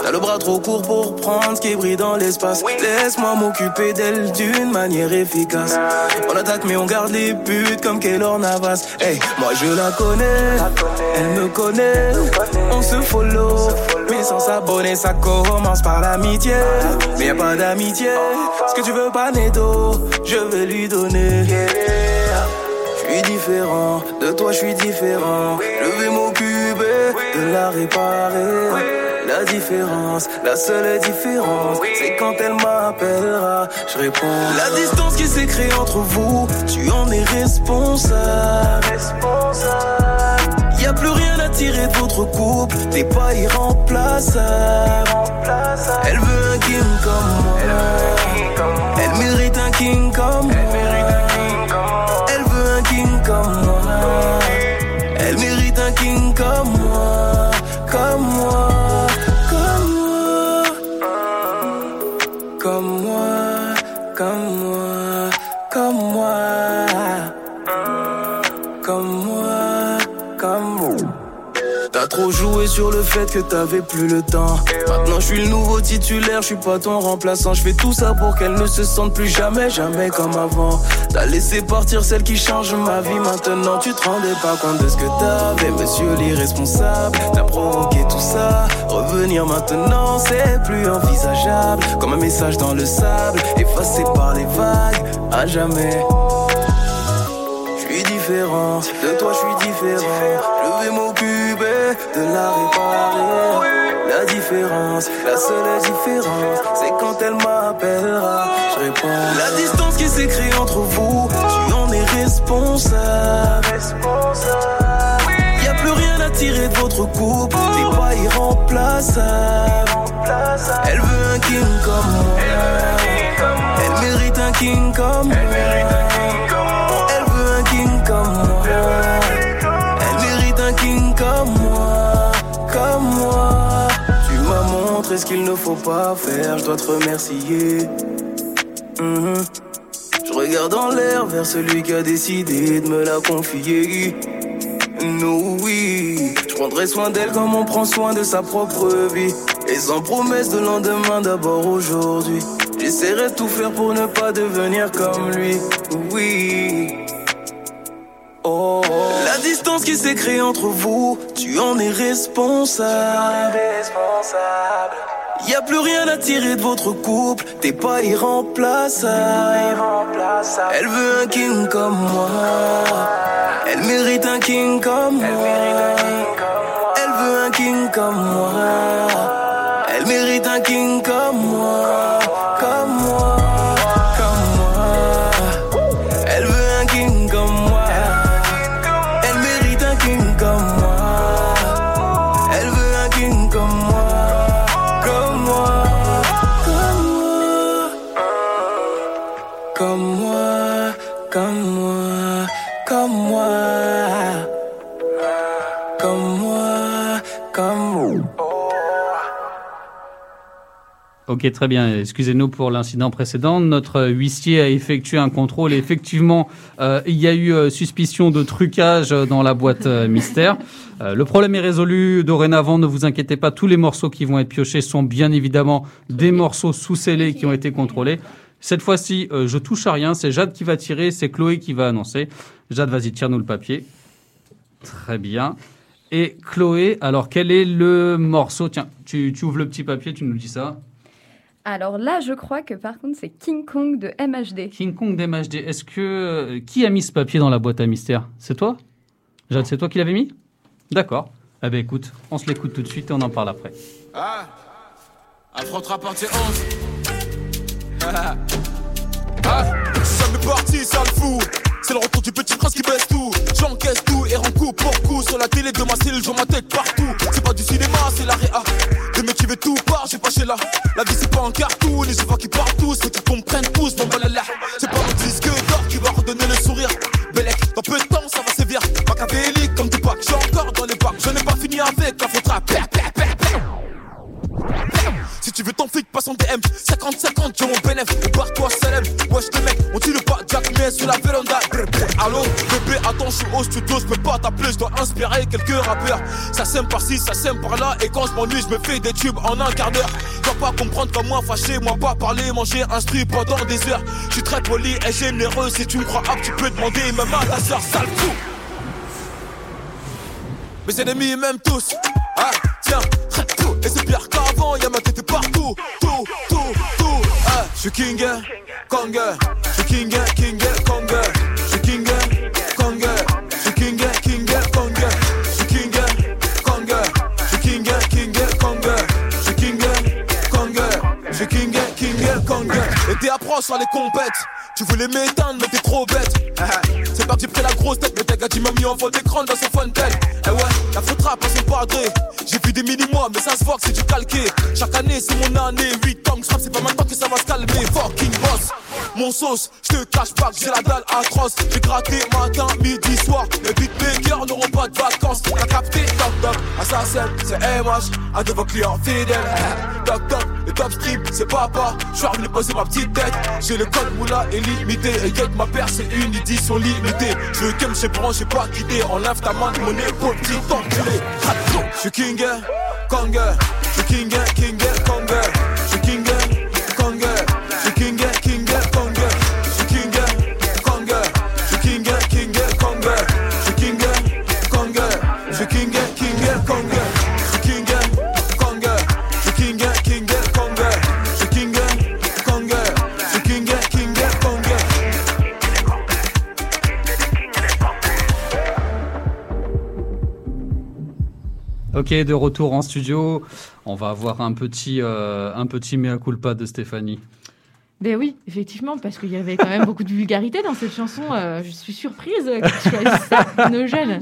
S9: T'as le bras trop court pour prendre ce qui brille dans l'espace. Laisse-moi m'occuper d'elle d'une manière efficace. On attaque, mais on garde les buts comme Keylor Navas. Hey, moi je la connais, elle me connaît. On se follow, mais sans s'abonner, ça commence par l'amitié. Mais y a pas d'amitié. Ce que tu veux pas, Neto, je vais lui donner. Je suis différent, de toi je suis différent. Je vais m'occuper la réparer. La différence, la seule différence, c'est quand elle m'appellera, je réponds. La distance qui s'est créée entre vous, tu en es responsable. Y a plus rien à tirer de votre couple, t'es pas irremplaçable. Elle veut un king comme moi. Elle mérite un king comme moi. Elle sur le fait que t'avais plus le temps. Maintenant je suis le nouveau titulaire, je suis pas ton remplaçant. Je fais tout ça pour qu'elle ne se sente plus jamais, jamais comme avant. T'as laissé partir celle qui change ma vie. Maintenant tu te rendais pas compte de ce que t'avais, monsieur l'irresponsable. T'as provoqué tout ça. Revenir maintenant, c'est plus envisageable. Comme un message dans le sable, effacé par les vagues, à jamais. Je suis différent, de toi je suis différent. De la réparer. La différence, la seule différence, c'est quand elle m'appellera. Je réponds. La distance qui s'est créée entre vous, tu en es responsable. Y a plus rien à tirer de votre couple, t'es pas irremplaçable. Elle veut un king comme moi. Elle mérite un king comme moi. Elle veut un king comme moi. Comme moi. Comme moi. Tu m'as montré ce qu'il ne faut pas faire, je dois te remercier. Mhm. Je regarde en l'air vers celui qui a décidé de me la confier. Nous, oui, je prendrai soin d'elle comme on prend soin de sa propre vie. Et sans promesse de lendemain, d'abord aujourd'hui. J'essaierai tout faire pour ne pas devenir comme lui. Oui. Oh, distance qui s'est créée entre vous, tu en es responsable. Y a plus rien à tirer de votre couple, t'es pas irremplaçable. Elle veut un king comme moi. Elle mérite un king comme moi. Elle veut un king comme moi. Elle mérite un king Comme moi. Comme moi. Comme moi. Comme moi. Comme moi.
S4: Ok, très bien. Excusez-nous pour l'incident précédent. Notre huissier a effectué un contrôle. Et effectivement, euh, il y a eu euh, suspicion de trucage dans la boîte euh, mystère. Euh, le problème est résolu. Dorénavant, ne vous inquiétez pas. Tous les morceaux qui vont être piochés sont bien évidemment des morceaux sous-scellés qui ont été contrôlés. Cette fois-ci, euh, je touche à rien. C'est Jade qui va tirer. C'est Chloé qui va annoncer. Jade, vas-y, tire-nous le papier. Très bien. Et Chloé, alors quel est le morceau? Tiens, tu, tu ouvres le petit papier, tu nous dis ça.
S6: Alors là, je crois que par contre, c'est King Kong de MHD.
S4: King Kong d'MHD. Est-ce que. euh, Qui a mis ce papier dans la boîte à mystère? C'est toi? Jade, c'est toi qui l'avais mis? D'accord. Eh ben écoute, on se l'écoute tout de suite et on en parle après.
S14: Ah Affrontera partie 11 Ah m'est parti, ça le fou C'est le retour du petit prince qui baisse tout. J'encaisse tout et rends coup pour coup. Sur la télé de ma cellule, je ma tête partout. C'est pas du cinéma, c'est la réa. Qui veut tout part, j'ai pas chez là. La vie c'est pas un cartoon je vois qu'ils partent tous Faut qu'ils comprennent tous, mon balala C'est pas le disque d'or qui va redonner le sourire. Bellec, dans peu de temps ça va sévir. Machiavélique comme du pack, j'ai encore dans les bacs Je n'ai pas fini avec la faute tu veux ton flic, passe en DM 50-50, j'ai mon bénéf Barre-toi, Salem. Wesh, les mecs, on tire pas. Jack mais sur la véranda. Allô, bébé, attends, je suis au studio Je peux pas t'appeler, je dois inspirer quelques rappeurs. Ça sème par-ci, ça sème par-là. Et quand je m'ennuie, je me fais des tubes en un quart d'heure. Tu vas pas comprendre comme moi, fâché Moi pas parler, manger, instruit pendant des heures. Je suis très poli et généreux. Si tu me crois apte, tu peux demander Même à ta soeur, sale fou. Mes ennemis m'aiment tous. Ah, tiens, tout. Et c'est pire suis King, Kong. Je suis King, King, Kong. Je suis King, Kong. Je suis King, King, Kong. Je suis King. Je suis King, King, Kong. Je suis King. Je suis King, King, Kong. Et t'es approche sur les compètes. Tu voulais m'éteindre, mais t'es trop bête. C'est parti, pris la grosse tête, mais t'as gâté m'a mis en fond d'écran dans son fontaine. Eh ouais, la faute rap à son padré. J'ai vu des mini-mois, mais ça se voit que c'est du calqué. Chaque année, c'est mon année. 8 ans que c'est pas maintenant que ça va se calmer. Fucking boss, mon sauce, je te cache pas que j'ai la dalle atroce. J'ai gratté matin, midi, soir. Les beatmakers n'auront pas de vacances. T'as capté, toc toc, assassin, c'est MH, un de vos clients fidèles. Toc toc, le top strip, c'est papa. Je suis revenu poser ma petite tête. J'ai le code moula illimité. Et ma paire, c'est une édition limitée. Je veux que me branche, j'ai pas quitté. Enlève ta main de mon épaule, petit enculé. Je suis King, Kong. Je suis King, King,
S4: Ok, de retour en studio. On va avoir un petit, euh, un petit mea culpa de Stéphanie.
S5: Ben oui, effectivement, parce qu'il y avait quand même beaucoup de vulgarité dans cette chanson. euh, je suis surprise que tu choisisses ça, nos jeunes.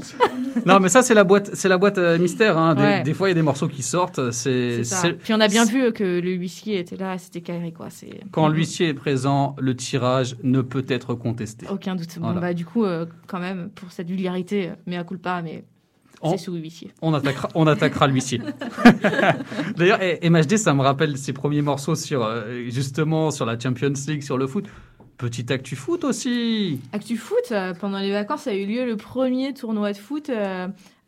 S4: Non, mais ça, c'est la boîte, c'est la boîte euh, mystère. hein. Des,
S5: Ouais.
S4: des fois, il y a des morceaux qui sortent. C'est,
S5: Puis on a bien vu que le huissier était là, c'était carré quoi. C'est
S4: Quand l'huissier est présent, le tirage ne peut être contesté.
S5: aucun doute. Bon
S4: Voilà.
S5: bah du coup, euh, quand même, pour cette vulgarité, à culpa, mais c'est sous huissier.
S4: On attaquera, on attaquera l'huissier. D'ailleurs, MHD, ça me rappelle ses premiers morceaux sur euh, justement sur la Champions League, sur le foot. Petit actu foot aussi.
S5: Actu foot, euh, pendant les vacances a eu lieu le premier tournoi de foot euh,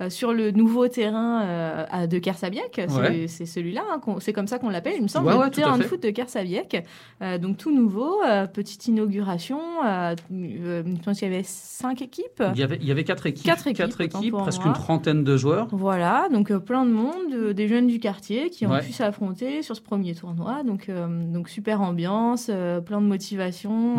S5: sur le nouveau terrain euh, de Kersabiac. C'est-
S4: Ouais.
S5: C'est celui-là, hein, c'est comme ça qu'on l'appelle, il me semble,
S4: Ouais,
S5: le
S4: ouais,
S5: terrain de foot de Kersabiak. Euh, donc tout nouveau, euh, petite inauguration. euh, euh, je pense qu'il y avait cinq équipes.
S4: Il y avait, il y avait quatre équipes,
S5: Quatre équipes,
S4: presque
S5: moi.
S4: une trentaine de joueurs.
S5: Voilà, donc euh, plein de monde, euh, des jeunes du quartier qui ont pu s'affronter sur ce premier tournoi. Donc, euh, donc super ambiance, euh, plein de motivation.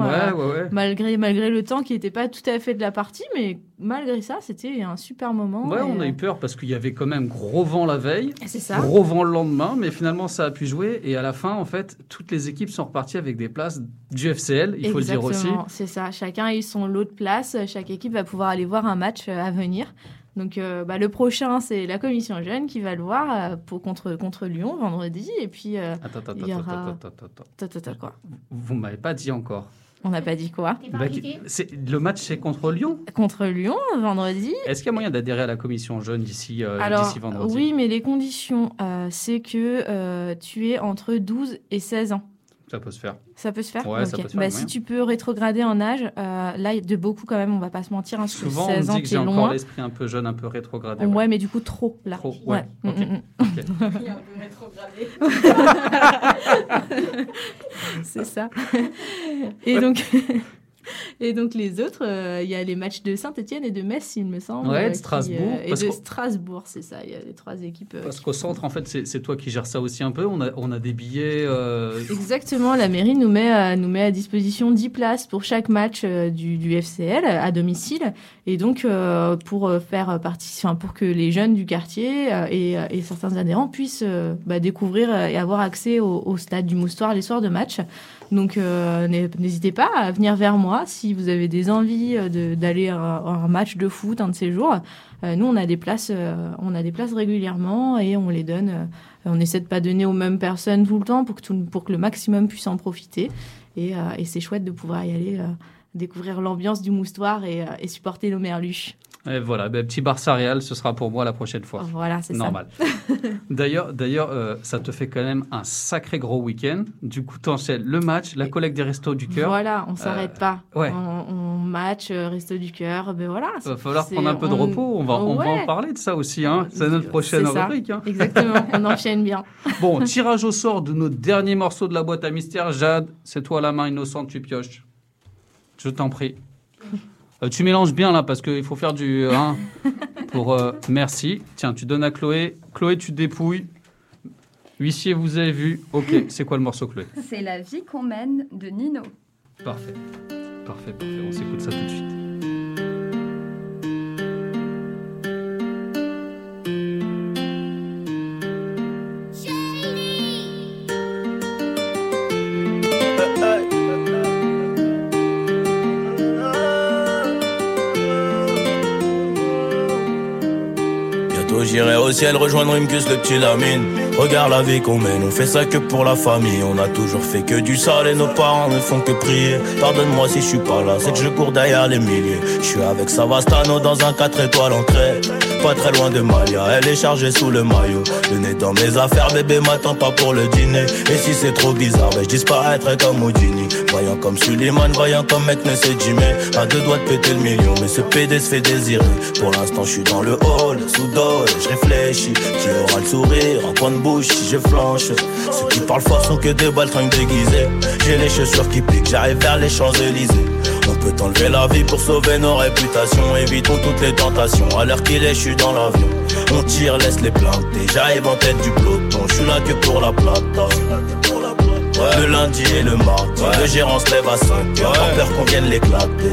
S5: Malgré, malgré le temps qui n'était pas tout à fait de la partie, mais malgré ça, c'était un super moment.
S4: Ouais,
S5: et,
S4: on a
S5: euh,
S4: eu peur parce qu'il y avait quand même gros vent la veille,
S5: C'est ça.
S4: gros vent le lendemain, mais finalement ça a pu jouer. Et à la fin, en fait, toutes les équipes sont reparties avec des places du FCL, il faut le dire aussi.
S5: C'est ça. Chacun a eu son lot de place. Chaque équipe va pouvoir aller voir un match euh, à venir. Donc euh, bah, le prochain, c'est la commission jeune qui va le voir euh, pour, contre, contre Lyon vendredi. Et puis euh,
S4: Attends, attends,
S5: il y
S4: attends,
S5: aura...
S4: attends, attends, attends.
S5: Attends, attends, quoi
S4: Vous m'avez pas dit encore.
S5: On n'a pas dit quoi
S4: Bah, le match, c'est contre Lyon.
S5: Contre Lyon, vendredi.
S4: Est-ce qu'il y a moyen d'adhérer à la commission jeune d'ici euh, vendredi?
S5: oui, mais les conditions, euh, c'est que euh, tu es entre 12 et 16 ans.
S4: Ça peut se faire.
S5: Ça peut se faire
S4: Ouais, ça
S5: Ok.
S4: peut se faire,
S5: Bah, Si tu peux rétrograder en âge, euh, là, de beaucoup quand même, on va pas se mentir, hein, que
S4: Souvent, on
S5: 16
S4: me
S5: ans
S4: dit que
S5: qui
S4: j'ai
S5: est
S4: encore l'esprit un peu jeune, un peu rétrogradé.
S5: Ouais. mais du coup, trop, là.
S4: Trop, ouais,
S5: Mm,
S4: ok,
S5: mm, mm. c'est ça. Et donc, Et donc les autres, euh, il y a les matchs de Saint-Etienne et de Metz, il me semble.
S4: Ouais, de
S5: euh, qui,
S4: Strasbourg,
S5: euh, et de Strasbourg, c'est ça. Il y a les trois équipes.
S4: Parce qu'au centre, en fait, c'est toi qui gères ça aussi un peu. On a, on a des billets.
S5: Exactement, la mairie nous met, à, nous met à disposition 10 places pour chaque match du, du FCL à domicile. Et donc, pour faire partie, enfin, pour que les jeunes du quartier et, et certains adhérents puissent bah, découvrir et avoir accès au, au stade du Moustoir les soirs de match. Donc, euh, n'hé- n'hésitez pas à venir vers moi si vous avez des envies euh, d'aller à, un match de foot un de ces jours. Euh, nous, on a des places, euh, on a des places régulièrement et on les donne. euh, on essaie de pas donner aux mêmes personnes tout le temps pour que, tout, pour que le maximum puisse en profiter. Et, et c'est chouette de pouvoir y aller, découvrir l'ambiance du moustoir et, et supporter nos merluches.
S4: Et voilà, ben, petit Barça Real, ce sera pour moi la prochaine fois.
S5: Voilà, c'est.
S4: Normal. D'ailleurs, d'ailleurs, euh, ça te fait quand même un sacré gros week-end. Du coup, t'enchaînes le match, la collecte des restos du cœur.
S5: Voilà, on s'arrête pas.
S4: ouais.
S5: On, on match, euh, resto du cœur, ben voilà.
S4: Il va falloir prendre un peu de
S5: on-
S4: repos. On va, on va en parler de ça aussi. Hein. C'est notre prochaine rubrique. hein.
S5: Exactement, on enchaîne bien.
S4: Bon, tirage au sort de nos derniers morceaux de la boîte à mystère. Jade, c'est toi la main innocente, tu pioches. Je t'en prie. Euh, tu mélanges bien là parce qu'il faut faire du. hein, pour, euh, merci. Tiens, tu donnes à Chloé. Chloé, tu dépouilles. Huissier, vous avez vu. Ok, c'est quoi le morceau, Chloé?
S6: C'est la vie qu'on mène de Nino.
S4: Parfait. Parfait, parfait. On s'écoute ça tout de suite.
S15: Au ciel rejoindre Rimkus le petit Lamine Regarde la vie qu'on mène, on fait ça que pour la famille. On a toujours fait que du sale et nos parents ne font que prier. Pardonne-moi si je suis pas là, c'est que je cours derrière les milliers. Je suis avec Savastano dans un 4 étoiles entrée Pas très loin de Malia, elle est chargée sous le maillot. Le nez dans mes affaires, bébé m'attend pas pour le dîner. Et si c'est trop bizarre, ben je disparaîtrai comme Houdini. Voyant comme Suleiman, voyant comme mec ne sait Jimmy À deux doigts de péter le million, mais ce PD se fait désirer. Pour l'instant je suis dans le hall, sous et je réfléchis. Qui aura le sourire, en coin de bouche si je flanche. Ceux qui parlent fort sont que des baltringues déguisés. J'ai les chaussures qui piquent, j'arrive vers les Champs-Élysées on peut enlever la vie pour sauver nos réputations. Évitons toutes les tentations. À l'heure qu'il est, je suis dans l'avion. On tire, laisse les planter J'arrive en tête du peloton. Je suis là que pour la plata. Ouais. Le lundi et le mardi. Le gérant se lève à 5 heures. Pas peur qu'on vienne l'éclater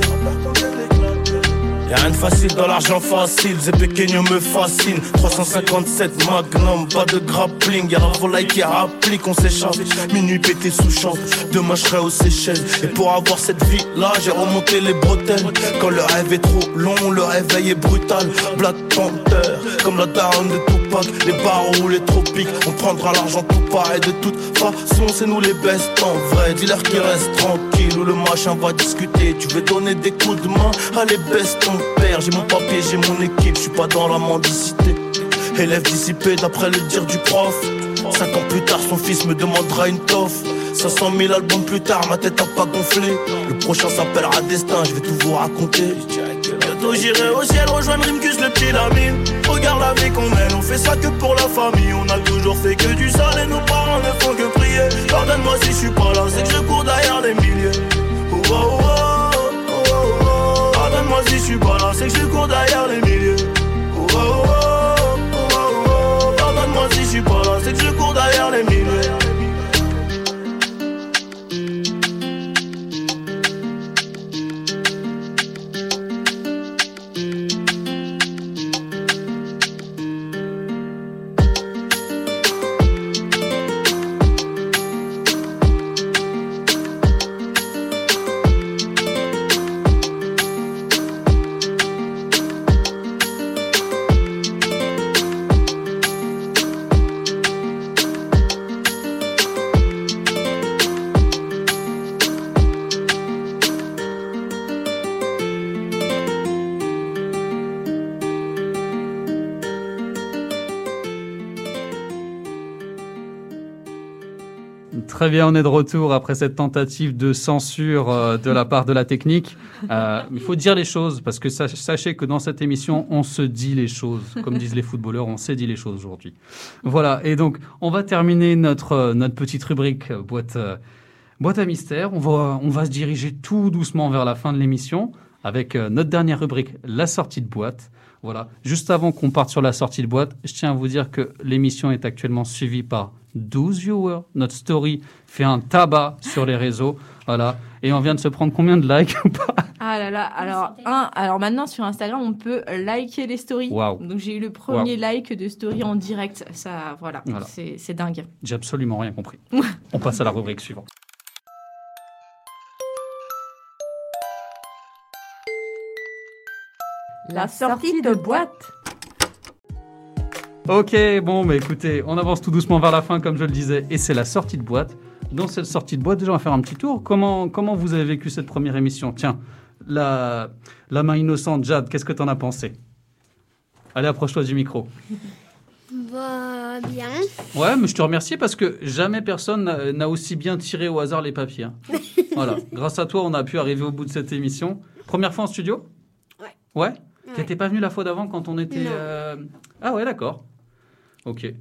S15: Rien de facile dans l'argent facile, Pequeño me fascine 357 Magnum, pas de grappling. Y'a la volaille qui rapplique, on s'échappe Minuit pété sous champ, demain je serai aux Seychelles. Et pour avoir cette vie là, j'ai remonté les bretelles. Quand le rêve est trop long, le réveil est brutal. Black Panther, comme la daronne de Tupac. Les barreaux ou les tropiques, on prendra l'argent tout pareil. De toute façon, c'est nous les best en vrai. Dis-leur qu'ils restent tranquilles ou le machin va discuter. Tu veux donner des coups de main, allez baisse ton père J'ai mon papier, j'ai mon équipe, je suis pas dans la mendicité. Élève dissipé d'après le dire du prof. Cinq ans plus tard, son fils me demandera une toffe. 500 000 albums plus tard, ma tête a pas gonflé. Le prochain s'appellera Destin, je vais tout vous raconter. Bientôt j'irai au ciel rejoindre Rimkus le petit Lamine. Regarde la vie qu'on mène, on fait ça que pour la famille. On a toujours fait que du sale et nos parents ne font que prier. Pardonne-moi si je suis pas là, c'est que je cours derrière les milliers. Oh, oh, oh, Pardonne-moi si je suis pas là, c'est que je cours derrière les milliers Oh, oh, oh. Pardonne-moi si je suis pas là, c'est que je cours derrière les milliers
S4: Très bien, on est de retour après cette tentative de censure euh, de la part de la technique. Euh, il faut dire les choses, parce que sach- sachez que dans cette émission, on se dit les choses. Comme disent les footballeurs, on s'est dit les choses aujourd'hui. Voilà, et donc on va terminer notre, euh, notre petite rubrique boîte, Boîte à mystère, on va, on va se diriger tout doucement vers la fin de l'émission avec notre dernière rubrique, la sortie de boîte. Voilà. Juste avant qu'on parte sur la sortie de boîte, je tiens à vous dire que l'émission est actuellement suivie par 12 viewers. Notre story fait un tabac sur les réseaux. Voilà. Et on vient de se prendre combien de likes ou pas?
S5: Ah là là, alors, un, alors maintenant sur Instagram, on peut liker les stories.
S4: Waouh.
S5: Donc j'ai eu le premier like de story en direct. Ça, voilà,
S4: Voilà.
S5: c'est dingue.
S4: J'ai absolument rien compris. On passe à la rubrique suivante.
S5: La sortie de boîte.
S4: Ok, bon, bah écoutez, on avance tout doucement vers la fin, comme je le disais, et c'est la sortie de boîte. Dans cette sortie de boîte, déjà, on va faire un petit tour. Comment, comment vous avez vécu cette première émission? Tiens, la, la main innocente, Jade, qu'est-ce que t'en as pensé? Allez, approche-toi du micro.
S10: Bah, bien.
S4: Ouais, mais je te remercie parce que jamais personne n'a- n'a aussi bien tiré au hasard les papiers. hein. voilà, grâce à toi, on a pu arriver au bout de cette émission. Première fois en studio?
S10: Ouais.
S4: Ouais? T'étais pas venu la fois d'avant quand on était. Euh, Ah ouais, d'accord. Ok.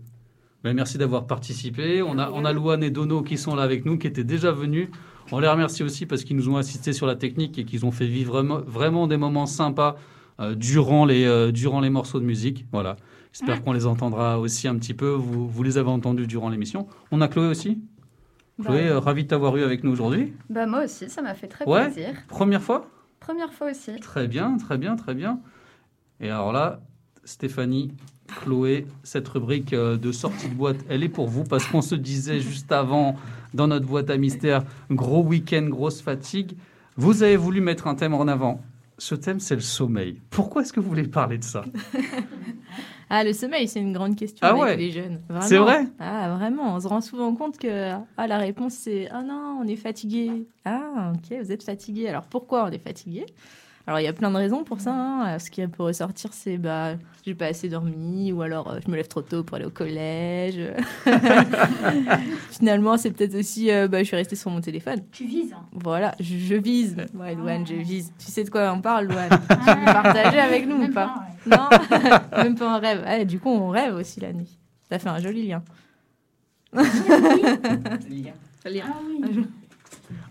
S4: Ben, merci d'avoir participé. On a, on a Louane et Dono qui sont là avec nous, qui étaient déjà venus. On les remercie aussi parce qu'ils nous ont assistés sur la technique et qu'ils ont fait vivre vraiment, des moments sympas euh, durant, les, euh, durant les morceaux de musique. Voilà. J'espère qu'on les entendra aussi un petit peu. Vous, vous les avez entendus durant l'émission. On a Chloé aussi.
S16: Bah,
S4: Chloé, euh, ravi de t'avoir eu avec nous aujourd'hui.
S16: Bah moi aussi, ça m'a fait très
S4: Ouais.
S16: plaisir.
S4: Première fois?
S16: Première fois aussi.
S4: Très bien, très bien, très bien. Et alors là, Stéphanie, Chloé, cette rubrique euh, de sortie de boîte, elle est pour vous parce qu'on se disait juste avant dans notre boîte à mystère, gros week-end, grosse fatigue. Vous avez voulu mettre un thème en avant. Ce thème, c'est le sommeil. Pourquoi est-ce que vous voulez parler de ça?
S5: Ah, le sommeil, c'est une grande question
S4: Ah
S5: avec
S4: ouais
S5: les jeunes.
S4: C'est vrai?
S5: Ah, vraiment. On se rend souvent compte que ah, la réponse, c'est Ah non, on est fatigué. Ah, ok, vous êtes fatigué. Alors pourquoi on est fatigué? Alors il y a plein de raisons pour ça. hein. Ce qui peut ressortir, c'est bah, j'ai pas assez dormi, ou alors euh, je me lève trop tôt pour aller au collège. Finalement, c'est peut-être aussi euh, bah, je suis restée sur mon téléphone.
S11: Tu vises hein.
S5: Voilà, je, je vise. Ouais, Louane, je vise. Tu sais de quoi on parle, Louane? Tu veux partager avec nous ou pas? Non, même pas en rêve. Ouais, du coup, on rêve aussi la nuit. Ça fait un joli lien. Lien.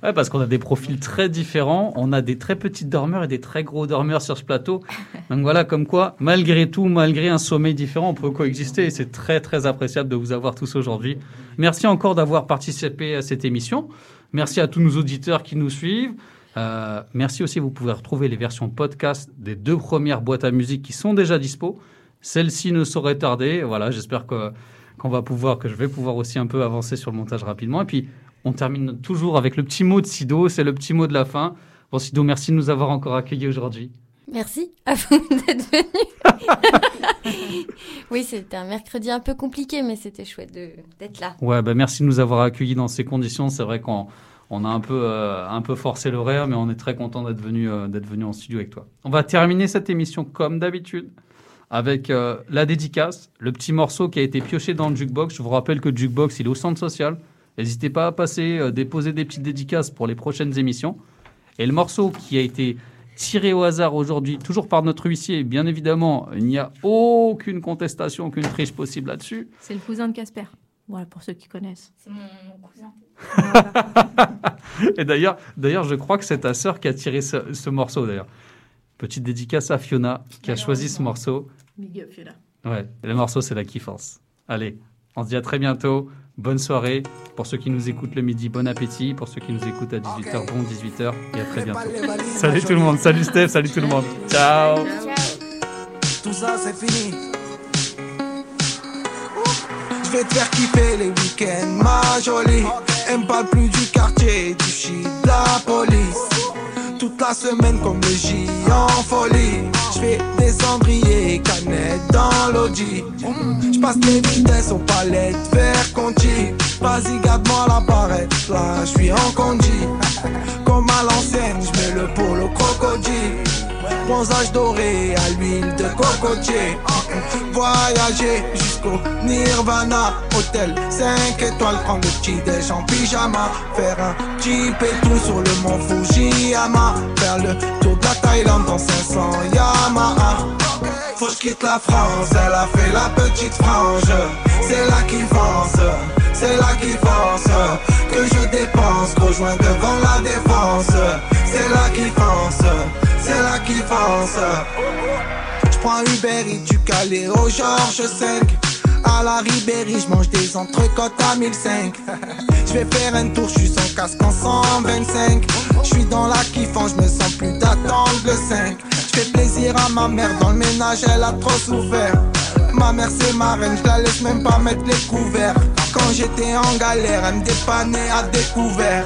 S4: Ouais, parce qu'on a des profils très différents. On a des très petites dormeurs et des très gros dormeurs sur ce plateau. Donc voilà, comme quoi, malgré tout, malgré un sommeil différent, on peut coexister. Et c'est très, très appréciable de vous avoir tous aujourd'hui. Merci encore d'avoir participé à cette émission. Merci à tous nos auditeurs qui nous suivent. Euh, merci aussi, vous pouvez retrouver les versions podcast des deux premières boîtes à musique qui sont déjà dispo. Celle-ci ne saurait tarder. Voilà, j'espère que qu'on va pouvoir, que je vais pouvoir aussi un peu avancer sur le montage rapidement. Et puis, on termine toujours avec le petit mot de Sido, c'est le petit mot de la fin. Bon, Sido, merci de nous avoir encore accueillis aujourd'hui.
S6: Merci à vous d'être venu. oui, c'était un mercredi un peu compliqué, mais c'était chouette d'être là.
S4: Ouais, bah merci de nous avoir accueillis dans ces conditions. C'est vrai qu'on on a un peu, euh, un peu forcé l'horaire, mais on est très content d'être venu, euh, d'être venu en studio avec toi. On va terminer cette émission comme d'habitude avec euh, la dédicace, le petit morceau qui a été pioché dans le jukebox. Je vous rappelle que le jukebox, il est au centre social. N'hésitez pas à passer, euh, déposer des petites dédicaces pour les prochaines émissions. Et le morceau qui a été tiré au hasard aujourd'hui, toujours par notre huissier, bien évidemment, il n'y a aucune contestation, aucune triche possible là-dessus.
S5: C'est le cousin de Casper. Voilà, pour ceux qui connaissent.
S11: C'est mon cousin.
S4: Et d'ailleurs, d'ailleurs, je crois que c'est ta sœur qui a tiré ce, ce morceau d'ailleurs. Petite dédicace à Fiona qui a choisi ce morceau.
S5: Big up, Fiona.
S4: Ouais, et le morceau c'est la kiffance. Allez, on se dit à très bientôt. Bonne soirée. Pour ceux qui nous écoutent le midi, bon appétit. Pour ceux qui nous écoutent à 18h, bon 18h. Et à très bientôt. Salut tout le monde. Salut Steph. Salut tout le monde. Ciao.
S8: Tout ça c'est fini. Je vais te faire kiffer les week-ends, ma jolie. Elle me parle plus du quartier, du shit, de la police. Toute la semaine comme le J en folie. Je fais des dans l'audi. Je passe les vitesses aux palettes, vers Conti. Vas-y, garde-moi la barrette, là je suis en condi. Comme à l'ancienne, je mets le polo crocodile. Bronzage doré à l'huile de cocotier. Voyager jusqu'au Nirvana. Hôtel 5 étoiles, prendre le petit déj en pyjama. Faire un petit pétou sur le mont Fujiyama. Faire le tour de la Thaïlande dans 500 Yamaha. Faut que quitte la France, elle a fait la petite frange. C'est là qu'il pense. c'est la kiffance que je dépense, rejoins devant la défense. C'est la kiffance, c'est la kiffance. Je prends Uber et du Calais au Georges 5. À la Ribéry, je mange des entrecôtes à 1005. Je vais faire un tour, je suis sans casque en 125. Je suis dans la kiffance, je me sens plus d'attendre le 5. Fais plaisir à ma mère, dans le ménage elle a trop souffert. Ma mère c'est ma reine, je la laisse même pas mettre les couverts. Quand j'étais en galère, elle me dépannait à découvert.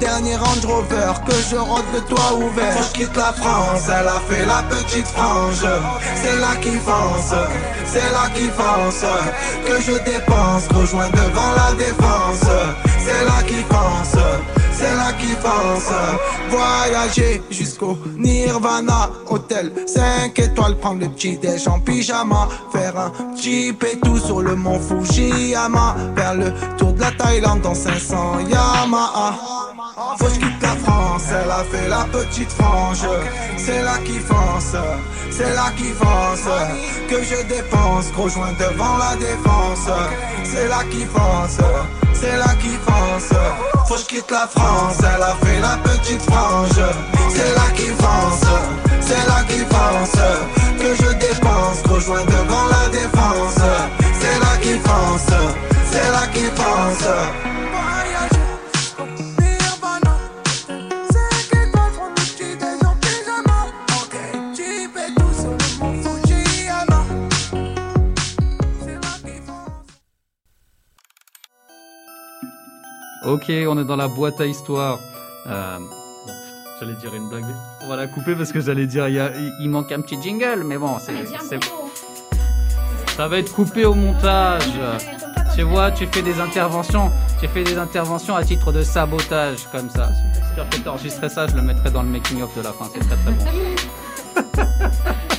S8: Dernier Range Rover, que je rentre le toit ouvert. Quand je quitte la France, elle a fait la petite frange. C'est là qui fonce, c'est là qui fonce. Que je dépense, rejoins devant la défense. C'est là qui pense, c'est là qui pense. Voyager jusqu'au Nirvana, hôtel 5 étoiles, prendre le petit déj en pyjama, faire un petit tout sur le mont Fujiyama, faire le tour de la Thaïlande dans 500 Yamaha. Faut que je quitte la France, elle a fait la petite frange. C'est là qui fonce, c'est là qui fonce. Que je dépense, rejoins devant la défense. C'est là qui fonce, c'est là qui fonce. Faut que je quitte la France, elle a fait la petite frange. C'est là qui fonce, c'est là qui fonce. Que je dépense, rejoins devant la défense. C'est là qui fonce, c'est là qui fonce.
S4: Ok, on est dans la boîte à histoire. Euh, bon, j'allais dire une blague. On va la couper parce que j'allais dire il, y a- il- il manque un petit jingle, mais bon, c'est, c'est- ça va être coupé au montage. Tu vois, tu fais des interventions, tu fais des interventions à titre de sabotage comme ça. J'espère que tu enregistrerais ça, je le mettrai dans le making of de la fin. C'est très très bon.